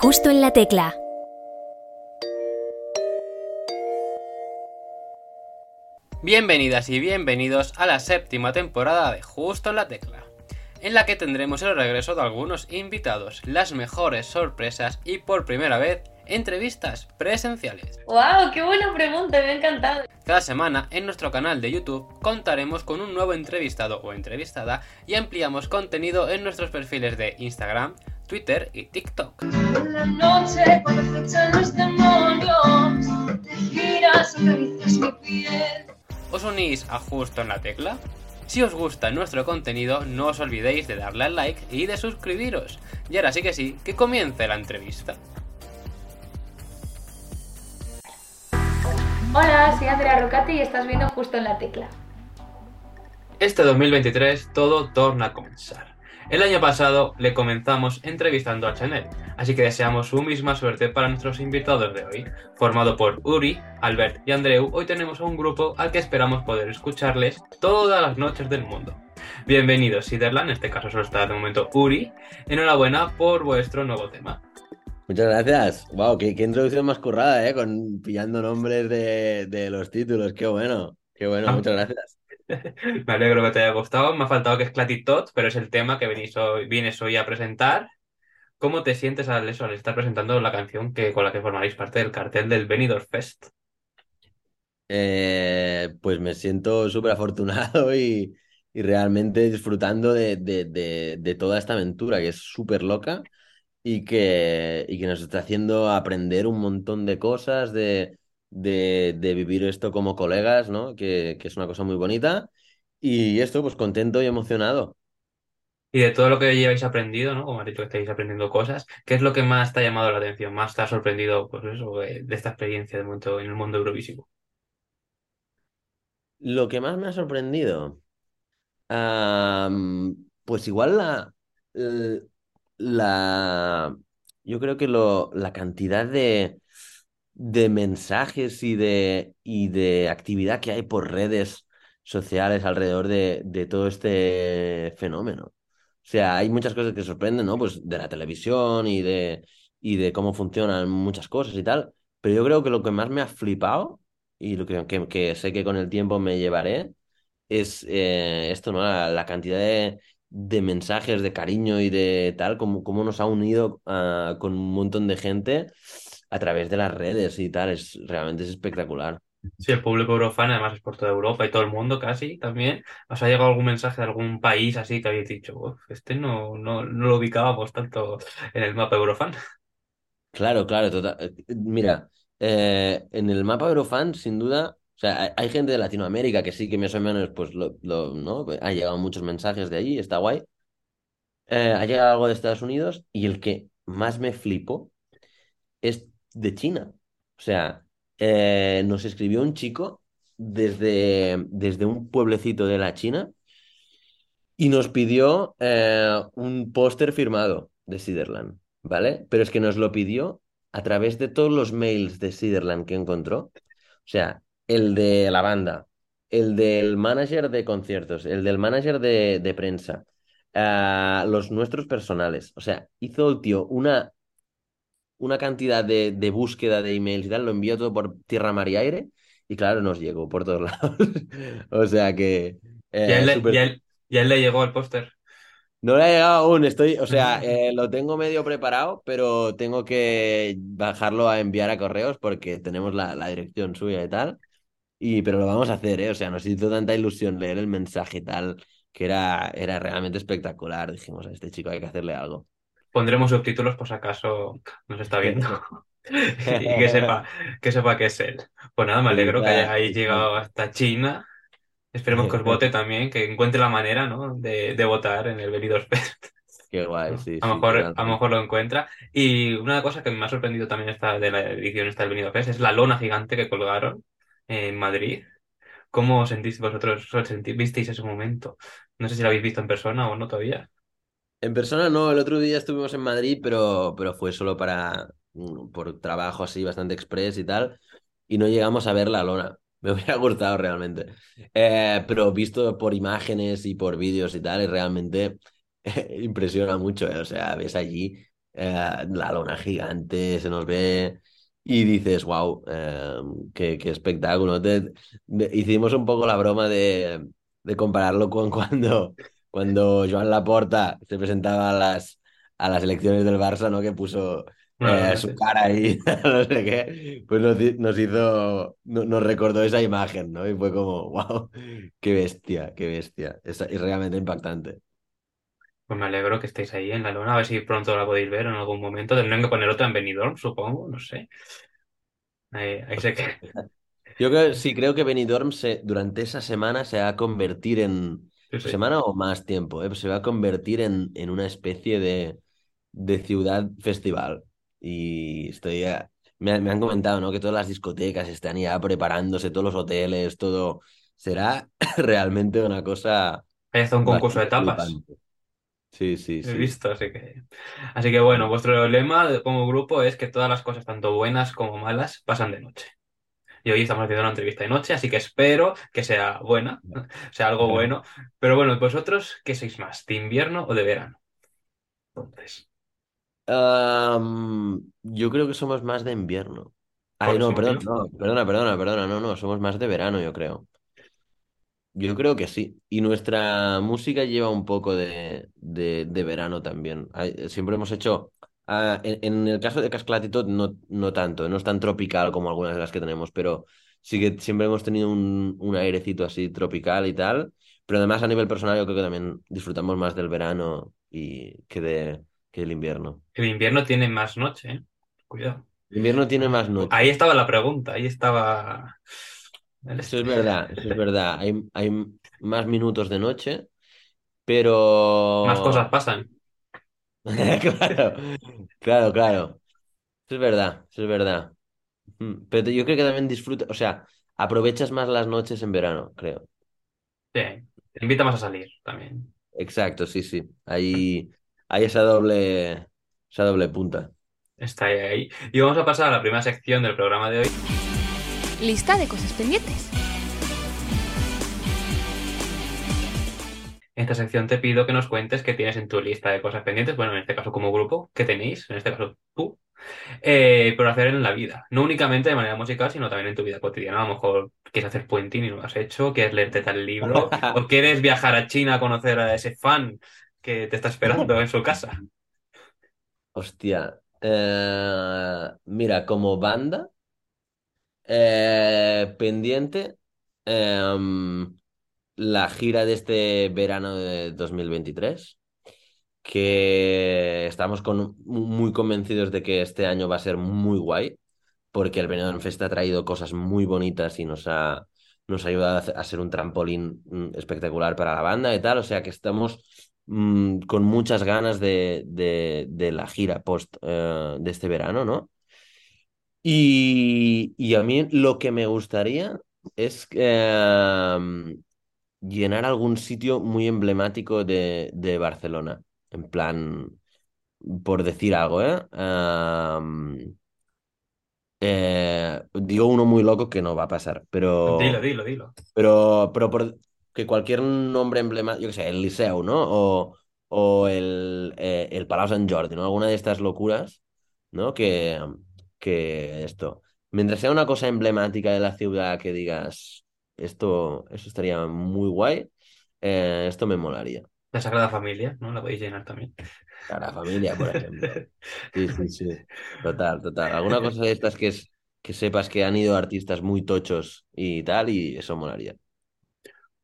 Justo en la tecla. Bienvenidas y bienvenidos a la séptima temporada de Justo en la Tecla, en la que tendremos el regreso de algunos invitados, las mejores sorpresas y por primera vez entrevistas presenciales. ¡Wow! ¡Qué buena pregunta! Me ha encantado. Cada semana en nuestro canal de YouTube contaremos con un nuevo entrevistado o entrevistada y ampliamos contenido en nuestros perfiles de Instagram, Twitter y TikTok. En la noche, cuando acechan los demonios, te giras, acaricias mi piel. ¿Os unís a Justo en la Tecla? Si os gusta nuestro contenido, no os olvidéis de darle al like y de suscribiros. Y ahora sí que sí, que comience la entrevista. Hola, soy Andrea Rocati y estás viendo Justo en la Tecla. Este 2023 todo torna a comenzar. El año pasado le comenzamos entrevistando a Chanel, así que deseamos su misma suerte para nuestros invitados de hoy. Formado por Uri, Albert y Andreu, hoy tenemos a un grupo al que esperamos poder escucharles todas las noches del mundo. Bienvenidos, Siderland, en este caso solo está de momento Uri. Enhorabuena por vuestro nuevo tema. Muchas gracias. Wow, qué, qué introducción más currada, ¿eh? Con pillando nombres de, de los títulos. Qué bueno. Qué bueno, Ah. muchas gracias. Me alegro que te haya gustado. Me ha faltado que es Clatitot, pero es el tema que vienes hoy a presentar. ¿Cómo te sientes al, estar presentando la canción que, con la que formaréis parte del cartel del Benidorm Fest? Eh, pues me siento súper afortunado y, realmente disfrutando de toda esta aventura que es súper loca y que, y que nos está haciendo aprender un montón de cosas, de, de, de vivir esto como colegas, ¿no? Que, que es una cosa muy bonita. Y esto, pues contento y emocionado. Y de todo lo que lleváis aprendido, ¿no? Como has dicho que estáis aprendiendo cosas, ¿qué es lo que más te ha llamado la atención? ¿Más te ha sorprendido, pues eso, de, de esta experiencia de momento en el mundo eurovisivo? Lo que más me ha sorprendido, pues igual la, la, yo creo que lo, la cantidad de, de mensajes y de, y de actividad que hay por redes sociales alrededor de, de todo este fenómeno. O sea, hay muchas cosas que sorprenden, ¿no? Pues de la televisión y de, y de cómo funcionan muchas cosas y tal. Pero yo creo que lo que más me ha flipado y lo que, que, sé que con el tiempo me llevaré es eh, esto, ¿no? La, la cantidad de, de mensajes de cariño y de tal, como, como nos ha unido ah, con un montón de gente a través de las redes y tal. Es, realmente es espectacular. Sí, el público eurofan además es por toda Europa y todo el mundo casi también. ¿Os ha llegado algún mensaje de algún país así que habéis dicho, "Uf, este no, no, no lo ubicábamos tanto en el mapa eurofan? Claro, claro, total. eh, Mira, eh, en el mapa Eurofan, sin duda, o sea, hay, hay gente de Latinoamérica que sí que más o menos, pues, lo, lo- ¿no? Ha llegado muchos mensajes de allí, está guay. Eh, ha llegado algo de Estados Unidos y el que más me flipó es de China. O sea, eh, nos escribió un chico desde, desde un pueblecito de la China y nos pidió eh, un póster firmado de Siderland, ¿vale? Pero es que nos lo pidió a través de todos los mails de Siderland que encontró. O sea, el de la banda, el del manager de conciertos, el del manager de, prensa, ah, los nuestros personales. O sea, hizo el tío una, una cantidad de, de búsqueda de emails y tal, lo envió todo por tierra, mar y aire. Y claro, nos llegó por todos lados. O sea que... Y a eh, él le llegó el póster. no le ha llegado aún, estoy, o sea, eh, lo tengo medio preparado, pero tengo que bajarlo a enviar a correos porque tenemos la, la dirección suya y tal. Y, pero lo vamos a hacer, ¿eh? O sea, nos hizo tanta ilusión leer el mensaje y tal, que era, era realmente espectacular. Dijimos, a este chico hay que hacerle algo. Pondremos subtítulos por si acaso nos está viendo. Y que sepa, que sepa que es él. Pues nada, me alegro que hayáis llegado hasta China. Esperemos que os vote también, que encuentre la manera, ¿no? de, de votar en el Benidorm Fest. Qué guay, sí, A sí, lo mejor, a lo mejor lo encuentra. Y una cosa que me ha sorprendido también esta, de la edición esta del Benidorm Fest es la lona gigante que colgaron en Madrid. ¿Cómo os sentís vosotros? ¿Os sentí- visteis ese momento? No sé si lo habéis visto en persona o no todavía. En persona no, el otro día estuvimos en Madrid, pero, pero fue solo para, mm, por trabajo así, bastante express y tal, y no llegamos a ver la lona. Me hubiera gustado realmente. Eh, pero visto por imágenes y por vídeos y tal, realmente impresiona mucho. eh. O sea, ves allí eh, la lona gigante, se nos ve y dices, wow, qué, qué espectáculo. Te- de- hicimos un poco la broma de, de compararlo con cuando, cuando Joan Laporta se presentaba a las, a las elecciones del Barça, ¿no? Que puso eh, su cara ahí, no sé qué, pues nos, hi- nos hizo, no- nos recordó esa imagen, ¿no? Y fue como, wow, qué bestia, qué bestia. Es, es realmente impactante. Pues me alegro que estéis ahí en la luna, a ver si pronto la podéis ver en algún momento. Tendrán que poner otra en Benidorm, supongo, no sé. Ahí, ahí que... Yo creo, sí, creo que Benidorm se, durante esa semana se va a convertir en, Sí, sí. semana o más tiempo, ¿eh? Se va a convertir en, en una especie de, de ciudad festival. Y estoy, a- me, han- me han comentado, ¿no? Que todas las discotecas están ya preparándose, todos los hoteles, todo. Será realmente una cosa hasta un concurso de tapas. flipante. Sí, sí, He sí. visto, así que... Así que bueno, vuestro lema como grupo es que todas las cosas, tanto buenas como malas, pasan de noche. Y hoy estamos haciendo una entrevista de noche, así que espero que sea buena, sea algo bueno. Pero bueno, ¿vosotros qué sois más? ¿De invierno o de verano? Entonces, yo creo que somos más de invierno. ¿por Ay, no, perdón, no, perdona, perdona, perdona, no, no, somos más de verano, yo creo. Yo creo que sí. Y nuestra música lleva un poco de, de, de verano también. Hay- siempre hemos hecho. Ah, en, en el caso de Casclatito, no, no tanto, no es tan tropical como algunas de las que tenemos, pero sí que siempre hemos tenido un, un airecito así tropical y tal. Pero además, a nivel personal, yo creo que también disfrutamos más del verano y que, de, que del invierno. El invierno tiene más noche, ¿eh? Cuidado. El invierno tiene más noche. Ahí estaba la pregunta, ahí estaba... Eso es verdad, eso es verdad. Hay, hay más minutos de noche, pero. Más cosas pasan. Claro, claro, claro. Eso es verdad, eso es verdad. Mm, Pero yo creo que también disfruta, o sea, aprovechas más las noches en verano, creo. Sí, te invita más a salir también. Exacto, sí, sí. Hay, hay esa doble, esa doble punta. Está ahí, ahí. Y vamos a pasar a la primera sección del programa de hoy. Lista de cosas pendientes. En esta sección te pido que nos cuentes qué tienes en tu lista de cosas pendientes, bueno, en este caso como grupo, qué tenéis, en este caso tú, eh, por hacer en la vida. No únicamente de manera musical, sino también en tu vida cotidiana. A lo mejor quieres hacer puenting y no lo has hecho, quieres leerte tal libro, o quieres viajar a China a conocer a ese fan que te está esperando en su casa. Hostia. Eh, mira, como banda, eh, pendiente, em, la gira de este verano de 2023. que estamos con, muy convencidos de que este año va a ser muy guay, porque el Benidorm Fest ha traído cosas muy bonitas y nos ha, nos ha ayudado a ser un trampolín mm, espectacular para la banda y tal, o sea que estamos mm, con muchas ganas de, de, la gira post eh, de este verano, ¿no? Y, y a mí lo que me gustaría es eh, llenar algún sitio muy emblemático de, de Barcelona. En plan, por decir algo, ¿eh? Eh, digo uno muy loco que no va a pasar, Dilo, pero, dilo, dilo. pero, pero por que cualquier nombre emblemático, yo qué sé, el Liceu, ¿no? O, o el, eh, el Palau Sant Jordi, ¿no? Alguna de estas locuras, ¿no? Que, que esto, mientras sea una cosa emblemática de la ciudad que digas, esto, eso estaría muy guay, eh, esto me molaría. La Sagrada Familia, ¿no? La podéis llenar también. A la familia, por ejemplo. Sí, sí, sí. Total, total. Alguna cosa de estas que es que sepas que han ido artistas muy tochos y tal, y eso molaría.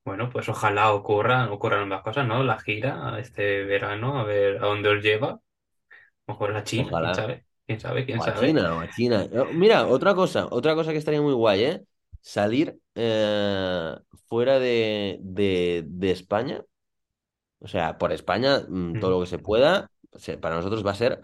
Bueno, pues ojalá ocurran, ocurran ambas cosas, ¿no? La gira este verano, a ver a dónde os lleva. Mejor a China, quién Ojalá. sabe. ¿Quién sabe? ¿Quién O a sabe? China, o a China. Mira, otra cosa, otra cosa que estaría muy guay, ¿eh? Salir eh, fuera de, de, de España, o sea, por España, mm, todo Mm. lo que se pueda, para nosotros va a ser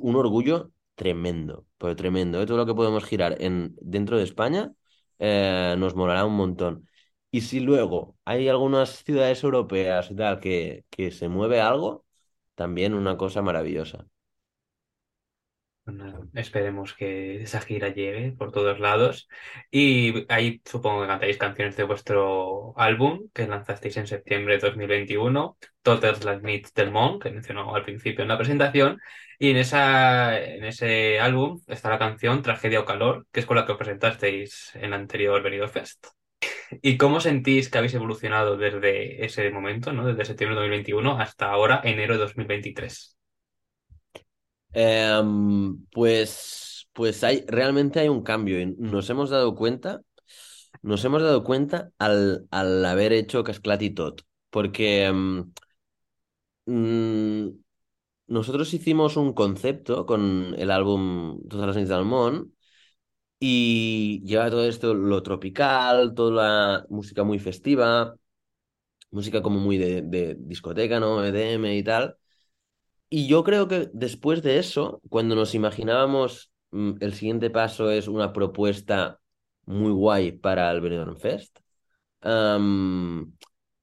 un orgullo tremendo, pero tremendo, ¿eh? Todo lo que podemos girar en, dentro de España eh, nos molará un montón. Y si luego hay algunas ciudades europeas y tal que, que se mueve algo, también una cosa maravillosa. Nada, esperemos que esa gira llegue por todos lados. Y ahí supongo que cantáis canciones de vuestro álbum que lanzasteis en septiembre de 2021, Totes las Nits del Món, que mencionó al principio en la presentación. Y en, esa, en ese álbum está la canción Tragedia o Calor, que es con la que os presentasteis en el anterior Benidorm Fest. ¿Y cómo sentís que habéis evolucionado desde ese momento, ¿no? desde septiembre de 2021 hasta ahora, enero de 2023? Em, pues, pues hay, realmente hay un cambio y nos hemos dado cuenta, nos hemos dado cuenta al, al haber hecho Casclat y porque em, mm, nosotros hicimos un concepto con el álbum Todas las Nits del Món y lleva todo esto, lo tropical, toda la música muy festiva, música como muy de, de discoteca, ¿no? EDM y tal. Y yo creo que después de eso, cuando nos imaginábamos mm, el siguiente paso es una propuesta muy guay para el Benidorm Fest,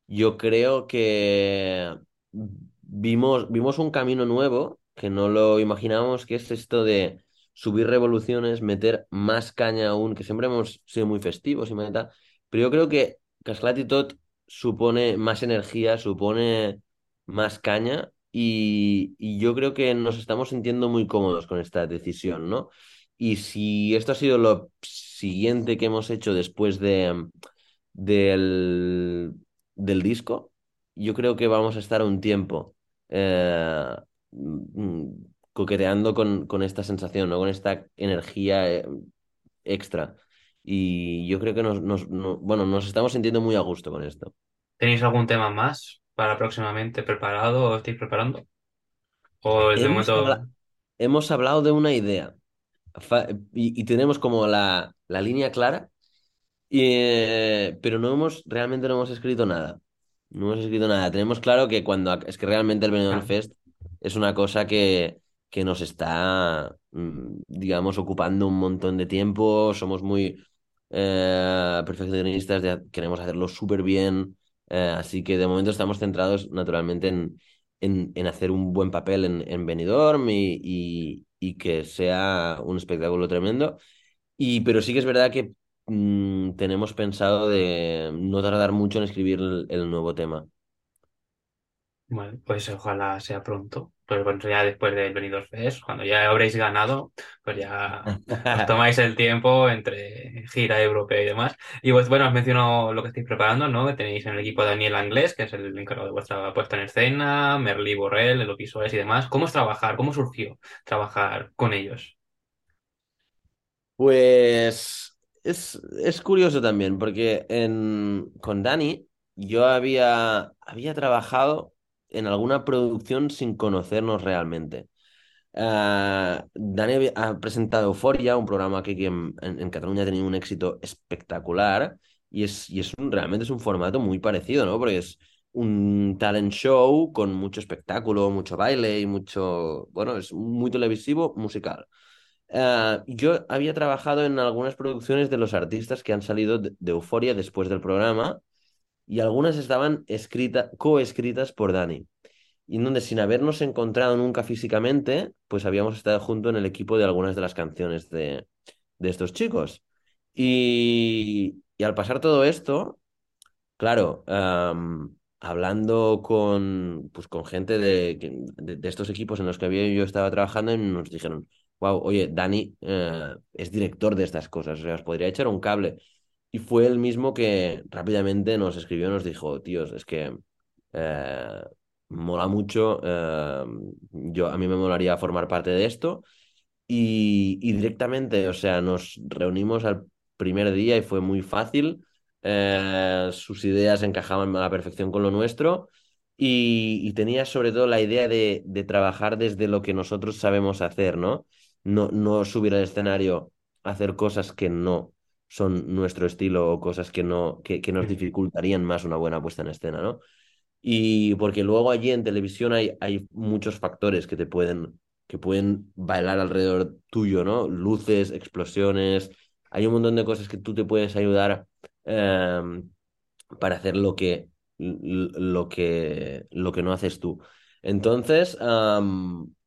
yo creo que vimos, vimos un camino nuevo que no lo imaginábamos, que es esto de subir revoluciones, meter más caña aún, que siempre hemos sido muy festivos y tal, pero yo creo que Casclat y Tot supone más energía, supone más caña y, yo creo que nos estamos sintiendo muy cómodos con esta decisión, ¿no? Y si esto ha sido lo siguiente que hemos hecho después de, del, del disco, yo creo que vamos a estar un tiempo eh, mm, coqueteando con, con esta sensación, ¿no? Con esta energía eh, extra. Y yo creo que nos, nos, no- bueno, nos estamos sintiendo muy a gusto con esto. ¿Tenéis algún tema más para próximamente preparado o estáis preparando? ¿O de Hemos momento... habla- hemos hablado de una idea fa- y, y tenemos como la, la línea clara, y, eh, pero no hemos, realmente no hemos escrito nada. No hemos escrito nada. Tenemos claro que cuando es que realmente el Benidorm Ah, Fest es una cosa que, que nos está, mm, digamos, ocupando un montón de tiempo. Somos muy eh, perfeccionistas, de- queremos hacerlo súper bien. Eh, así que de momento estamos centrados naturalmente en, en, hacer un buen papel en, en Benidorm y, y, que sea un espectáculo tremendo. Y, pero sí que es verdad que mm, tenemos pensado de no tardar mucho en escribir el, nuevo tema. Pues ojalá sea pronto. Pues bueno, ya después del Benidorm Fest, cuando ya habréis ganado, pues ya tomáis el tiempo entre gira europea y demás. Y pues bueno, os menciono lo que estáis preparando, ¿no? Que tenéis en el equipo Daniel Anglés, que es el encargado de vuestra puesta en escena, Merly Borrell, en los y demás. ¿Cómo es trabajar? ¿Cómo surgió trabajar con ellos? Pues es, es curioso también, porque en, con Dani yo había, había trabajado en alguna producción sin conocernos realmente. Ah, Dani ha presentado Euphoria, un programa que en, Cataluña ha tenido un éxito espectacular y es, y es realmente es un formato muy parecido, ¿no? Porque es un talent show con mucho espectáculo, mucho baile y mucho, bueno, es muy televisivo, musical. Ah, yo había trabajado en algunas producciones de los artistas que han salido de, Euphoria después del programa y algunas estaban escritas, coescritas por Dani y en donde sin habernos encontrado nunca físicamente, pues habíamos estado junto en el equipo de algunas de las canciones de, de estos chicos. Y, y al pasar todo esto, claro, am, hablando con, pues, con gente de, de, de estos equipos en los que había yo estaba trabajando, nos dijeron, wow, oye, Dani eh, es director de estas cosas, o sea, os podría echar un cable. Y fue él mismo que rápidamente nos escribió y nos dijo, tíos, es que eh, mola mucho, eh, yo, a mí me molaría formar parte de esto. Y, directamente, o sea, nos reunimos al primer día y fue muy fácil. Eh, sus ideas encajaban a la perfección con lo nuestro y, tenía sobre todo la idea de, de trabajar desde lo que nosotros sabemos hacer, ¿no? No, no subir al escenario hacer cosas que no son nuestro estilo o cosas que no, que, que nos dificultarían más una buena puesta en escena, ¿no? Y porque luego allí en televisión hay, hay muchos factores que te pueden, que pueden bailar alrededor tuyo, ¿no? Luces, explosiones, hay un montón de cosas que tú te puedes ayudar em, para hacer lo que, lo que, lo que no haces tú. Entonces,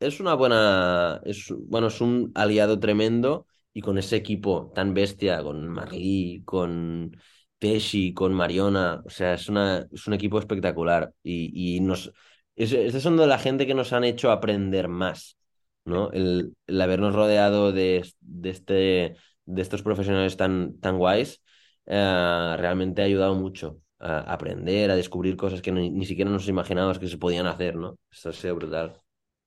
es una buena, es, bueno, es un aliado tremendo y con ese equipo tan bestia, con Marlí, con Teshi, con Mariona, o sea, es una, es un equipo espectacular y, y nos, es, estos son de la gente que nos han hecho aprender más ¿no? El, el habernos rodeado de, de, este, de estos profesionales tan, tan guays eh, realmente ha ayudado mucho a aprender, a descubrir cosas que ni, ni siquiera nos imaginábamos que se podían hacer, ¿no? Eso ha sido brutal.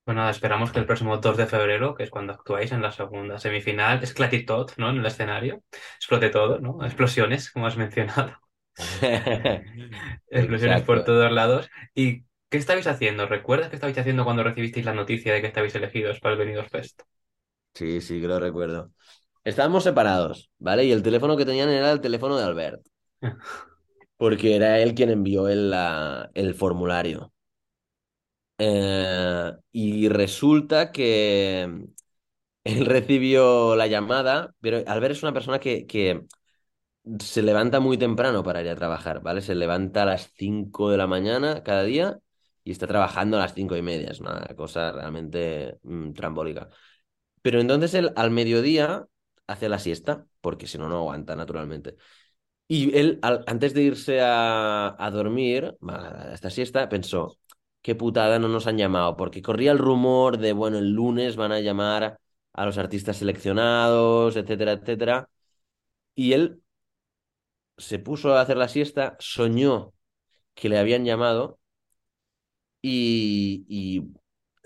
Pues nada, esperamos que el próximo 2 de febrero, que es cuando actuáis en la segunda semifinal, esclate todo, ¿no? En el escenario, explote todo, ¿no? Explosiones, como has mencionado. Explosiones por todos lados. ¿Y qué estabais haciendo? ¿Recuerdas qué estabais haciendo cuando recibisteis la noticia de que estabais elegidos para el Benidorm Fest? Sí, sí, que lo recuerdo. Estábamos separados, ¿vale? Y el teléfono que tenían era el teléfono de Albert, porque era él quien envió el, la- el formulario. Eh, y resulta que él recibió la llamada, pero Albert es una persona que, se levanta muy temprano para ir a trabajar, ¿vale? Se levanta a las 5 de la mañana cada día y está trabajando a las cinco y media. Es una cosa realmente mm, trambólica. Pero entonces él al mediodía hace la siesta, porque si no, no aguanta naturalmente. Y él, antes de irse a, a dormir, a esta siesta, pensó, qué putada no nos han llamado, porque corría el rumor de, bueno, el lunes van a llamar a los artistas seleccionados, etcétera, etcétera. Y él se puso a hacer la siesta, soñó que le habían llamado y, y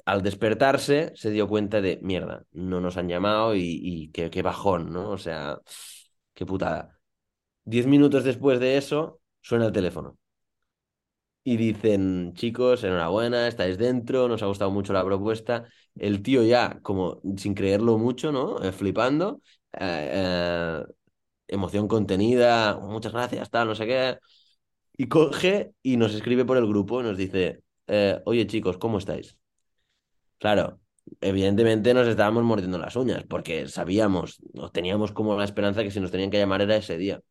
al despertarse se dio cuenta de, mierda, no nos han llamado y, qué bajón, ¿no? O sea, qué putada. Diez minutos después de eso, suena el teléfono. Y dicen, chicos, enhorabuena, estáis dentro, nos ha gustado mucho la propuesta. El tío ya, como sin creerlo mucho, ¿no? Eh, flipando. eh, eh, emoción contenida, muchas gracias, tal, no sé qué. Y coge y nos escribe por el grupo y nos dice, oye chicos, ¿cómo estáis? Claro, evidentemente nos estábamos mordiendo las uñas porque sabíamos, o teníamos como la esperanza que si nos tenían que llamar era ese día.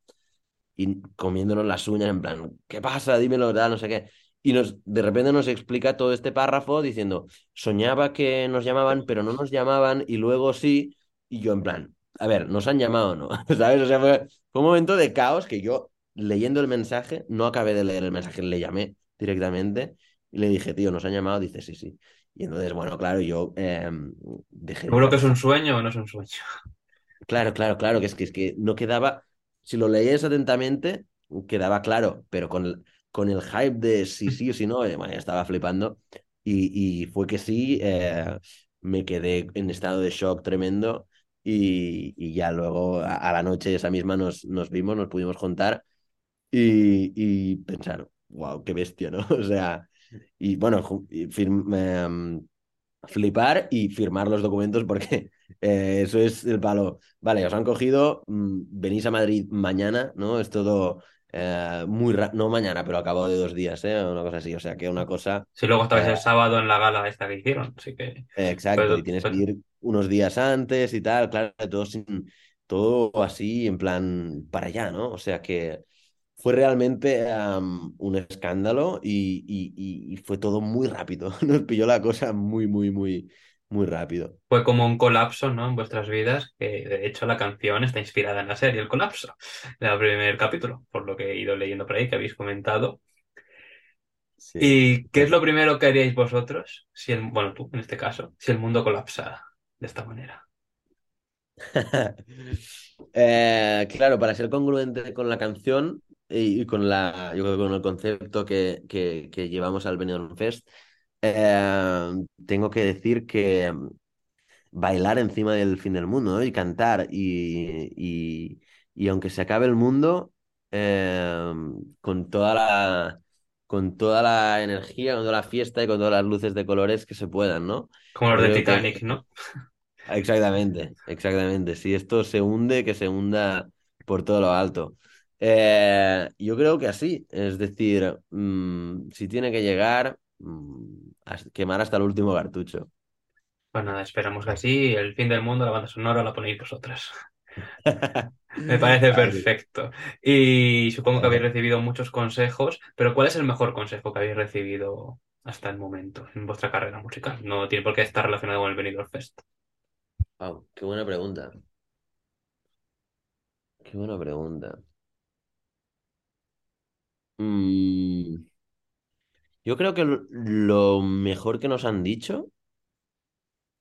Y comiéndonos las uñas en plan, ¿qué pasa? Dímelo, tal, no sé qué. Y nos, de repente nos explica todo este párrafo diciendo, soñaba que nos llamaban, pero no nos llamaban y luego sí. Y yo en plan, a ver, ¿nos han llamado o no? ¿Sabes? O sea, fue, fue un momento de caos que yo, leyendo el mensaje, no acabé de leer el mensaje, le llamé directamente y le dije, tío, ¿nos han llamado? Dice, sí, sí. Y entonces, bueno, claro, yo eh, dejé de Seguro que es un sueño o no es un sueño. Claro, claro, claro, que es que, es que no quedaba, si lo leías atentamente, quedaba claro, pero con el, con el hype de sí, sí o sí no, eh, ya estaba flipando y, y fue que sí, eh, me quedé en estado de shock tremendo y, y ya luego a, a la noche esa misma nos, nos vimos, nos pudimos juntar y, y pensar, wow, qué bestia, ¿no? O sea, y bueno, ju- y firm- em, flipar y firmar los documentos porque eh, eso es el palo. Vale, os han cogido, mm, venís a Madrid mañana, ¿no? Es todo eh, muy rápido, no mañana, pero a cabo de dos días, ¿eh? Una cosa así, o sea que una cosa... Si luego estabais eh, el sábado en la gala esta que hicieron, así que... exacto, y tienes que ir unos días antes y tal, claro, todo, sin- todo así en plan para allá, ¿no? O sea que fue realmente un escándalo y, y- y- y fue todo muy rápido. Nos pilló la cosa muy, muy, muy, muy rápido. fue como un colapso, ¿no? En vuestras vidas, que de hecho la canción está inspirada en la serie El Colapso, del primer capítulo, por lo que he ido leyendo por ahí, que habéis comentado. Sí. ¿Y qué es lo primero que haríais vosotros, si el, bueno, tú en este caso, si el mundo colapsara de esta manera? Eh, claro, para ser congruente con la canción y, y con la, yo creo con el concepto que, que, que llevamos al Benidorm Fest, eh, tengo que decir que bailar encima del fin del mundo, ¿no? Y cantar y, y, y aunque se acabe el mundo, eh, con toda la, con toda la energía, con toda la fiesta y con todas las luces de colores que se puedan, ¿no? Como los de que Titanic, ¿no? Exactamente, exactamente. Si esto se hunde, que se hunda por todo lo alto. Eh, yo creo que así, es decir, mm, si tiene que llegar, mm, quemar hasta el último cartucho. Pues nada, esperamos que así, el fin del mundo, la banda sonora la ponéis vosotras. Me parece perfecto. Y supongo que habéis recibido muchos consejos, pero ¿cuál es el mejor consejo que habéis recibido hasta el momento en vuestra carrera musical? No tiene por qué estar relacionado con el Benidorm Fest. Wow, qué buena pregunta. Qué buena pregunta. Mm, yo creo que lo mejor que nos han dicho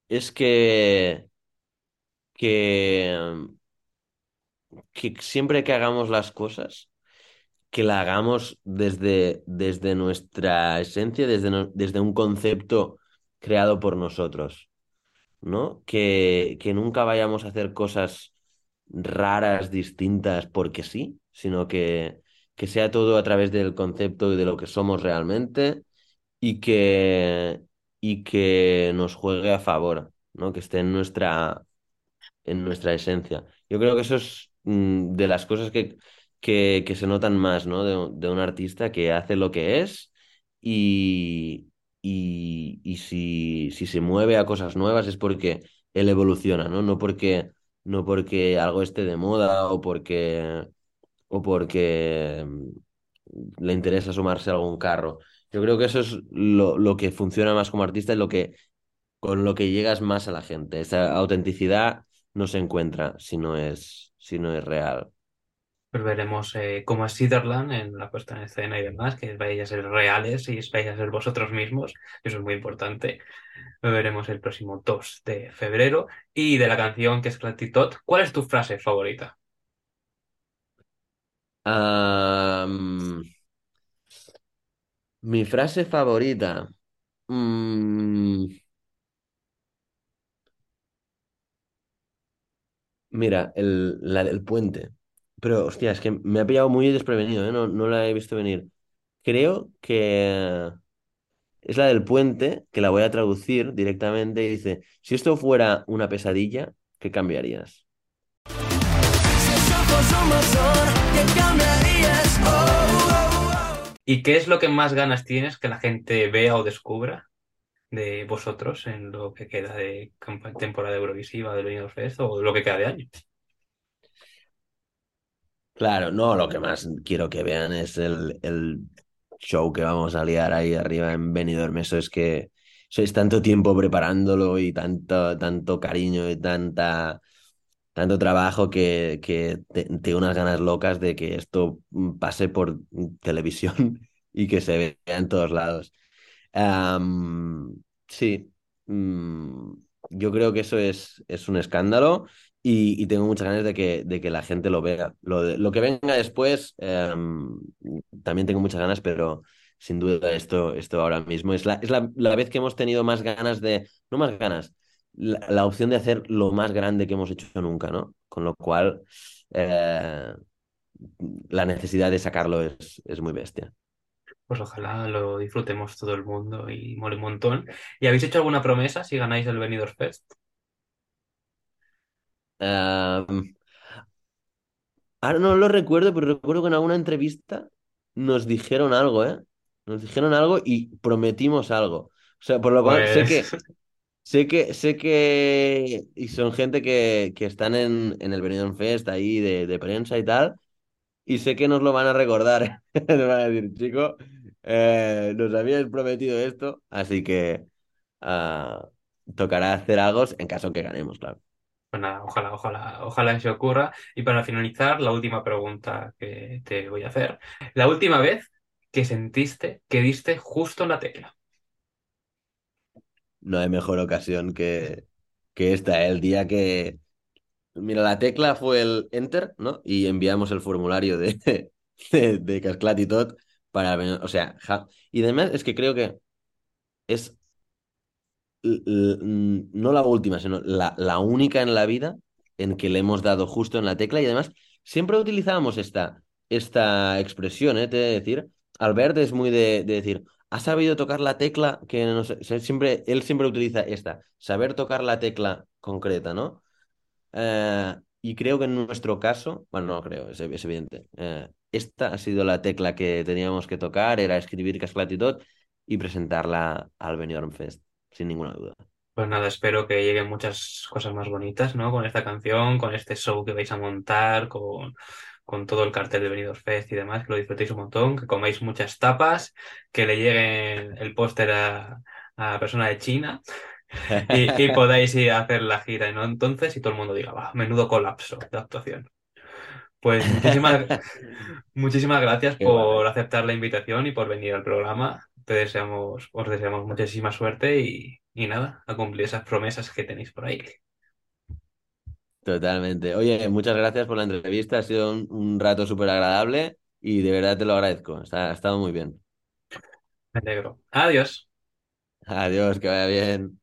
es que, que, siempre que hagamos las cosas, que la hagamos desde, desde nuestra esencia, desde, desde un concepto creado por nosotros, ¿no? Que, que nunca vayamos a hacer cosas raras, distintas, porque sí, sino que, que sea todo a través del concepto y de lo que somos realmente y que, y que nos juegue a favor, ¿no? Que esté en nuestra, en nuestra esencia. Yo creo que eso es mm, de las cosas que, que, se notan más, ¿no? De, de un artista que hace lo que es y, y, y si, si se mueve a cosas nuevas es porque él evoluciona, ¿no? No porque, no porque algo esté de moda o porque, o porque mm, le interesa sumarse a algún carro. Yo creo que eso es lo, lo que funciona más como artista y lo que con lo que llegas más a la gente. Esa autenticidad no se encuentra si no es, si no es real. Pues veremos eh, cómo es Sutherland en la puesta en escena y demás, que vais a ser reales y vais a ser vosotros mismos. Eso es muy importante. Lo veremos el próximo 2 de febrero. Y de la canción que es Clatitot, ¿cuál es tu frase favorita? Mi frase favorita. Mm, mira, el, la del puente. Pero, hostia, es que me ha pillado muy desprevenido, ¿eh? No, no la he visto venir. Creo que es la del puente, que la voy a traducir directamente y dice, si esto fuera una pesadilla, ¿qué cambiarías? ¿Y qué es lo que más ganas tienes que la gente vea o descubra de vosotros en lo que queda de temporada Eurovisiva, del Benidorm Fest o lo que queda de año? Claro, no, lo que más quiero que vean es el, el show que vamos a liar ahí arriba en Benidorm. Eso es que sois tanto tiempo preparándolo y tanto, tanto cariño y tanta, tanto trabajo que, que unas ganas locas de que esto mm, pase por televisión y que se vea en todos lados. Sí, mm, yo creo que eso es, es un escándalo y, y tengo muchas ganas de que, de que la gente lo vea. Lo, lo que venga después, em, también tengo muchas ganas, pero sin duda esto, esto ahora mismo es la, es la, la vez que hemos tenido más ganas de, no más ganas, la, la opción de hacer lo más grande que hemos hecho nunca, ¿no? Con lo cual, eh, la necesidad de sacarlo es, es muy bestia. Pues ojalá lo disfrutemos todo el mundo y mole un montón. ¿Y habéis hecho alguna promesa si ganáis el Benidorm Fest? Am, Ahora no lo recuerdo, pero recuerdo que en alguna entrevista nos dijeron algo, ¿eh? Nos dijeron algo y prometimos algo. O sea, por lo cual sé que, Pues, sé que, sé que, y son gente que, que están en, en el Benidorm Fest ahí de, de prensa y tal, y sé que nos lo van a recordar. Nos van a decir, chico, eh, nos habías prometido esto, así que ah, tocará hacer algo en caso que ganemos, claro. pues nada, ojalá, ojalá, ojalá se ocurra. Y para finalizar, la última pregunta que te voy a hacer. La última vez que sentiste que diste justo en la tecla. No hay mejor ocasión que, que esta, ¿eh? El día que... Mira, la tecla fue el Enter, ¿no? Y enviamos el formulario de, de, Casclat y para... O sea, y además es que creo que es mm, no la última, sino la, la única en la vida en que le hemos dado justo en la tecla y además siempre utilizábamos esta, esta expresión, ¿eh? De decir, Albert es muy de decir, ha sabido tocar la tecla que no sé, siempre, él siempre utiliza esta, saber tocar la tecla concreta, ¿no? Eh, y creo que en nuestro caso, bueno, no creo, es, evidente, eh, esta ha sido la tecla que teníamos que tocar, era escribir Casclat y tot y presentarla al Benidorm Fest, sin ninguna duda. Pues nada, espero que lleguen muchas cosas más bonitas, ¿no? Con esta canción, con este show que vais a montar, con, con todo el cartel de Benidorm Fest y demás, que lo disfrutéis un montón, que comáis muchas tapas, que le llegue el póster a, a persona de China y, y podáis ir a hacer la gira, ¿no? Entonces, y todo el mundo diga, va, menudo colapso de actuación. Pues muchísimas, muchísimas gracias Qué por aceptar la invitación y por venir al programa. te deseamos, os deseamos muchísima suerte y, y nada, a cumplir esas promesas que tenéis por ahí. Totalmente. Oye, muchas gracias por la entrevista. Ha sido un, un rato súper agradable y de verdad te lo agradezco. Está- ha estado muy bien. Me alegro. Adiós. Adiós, que vaya bien.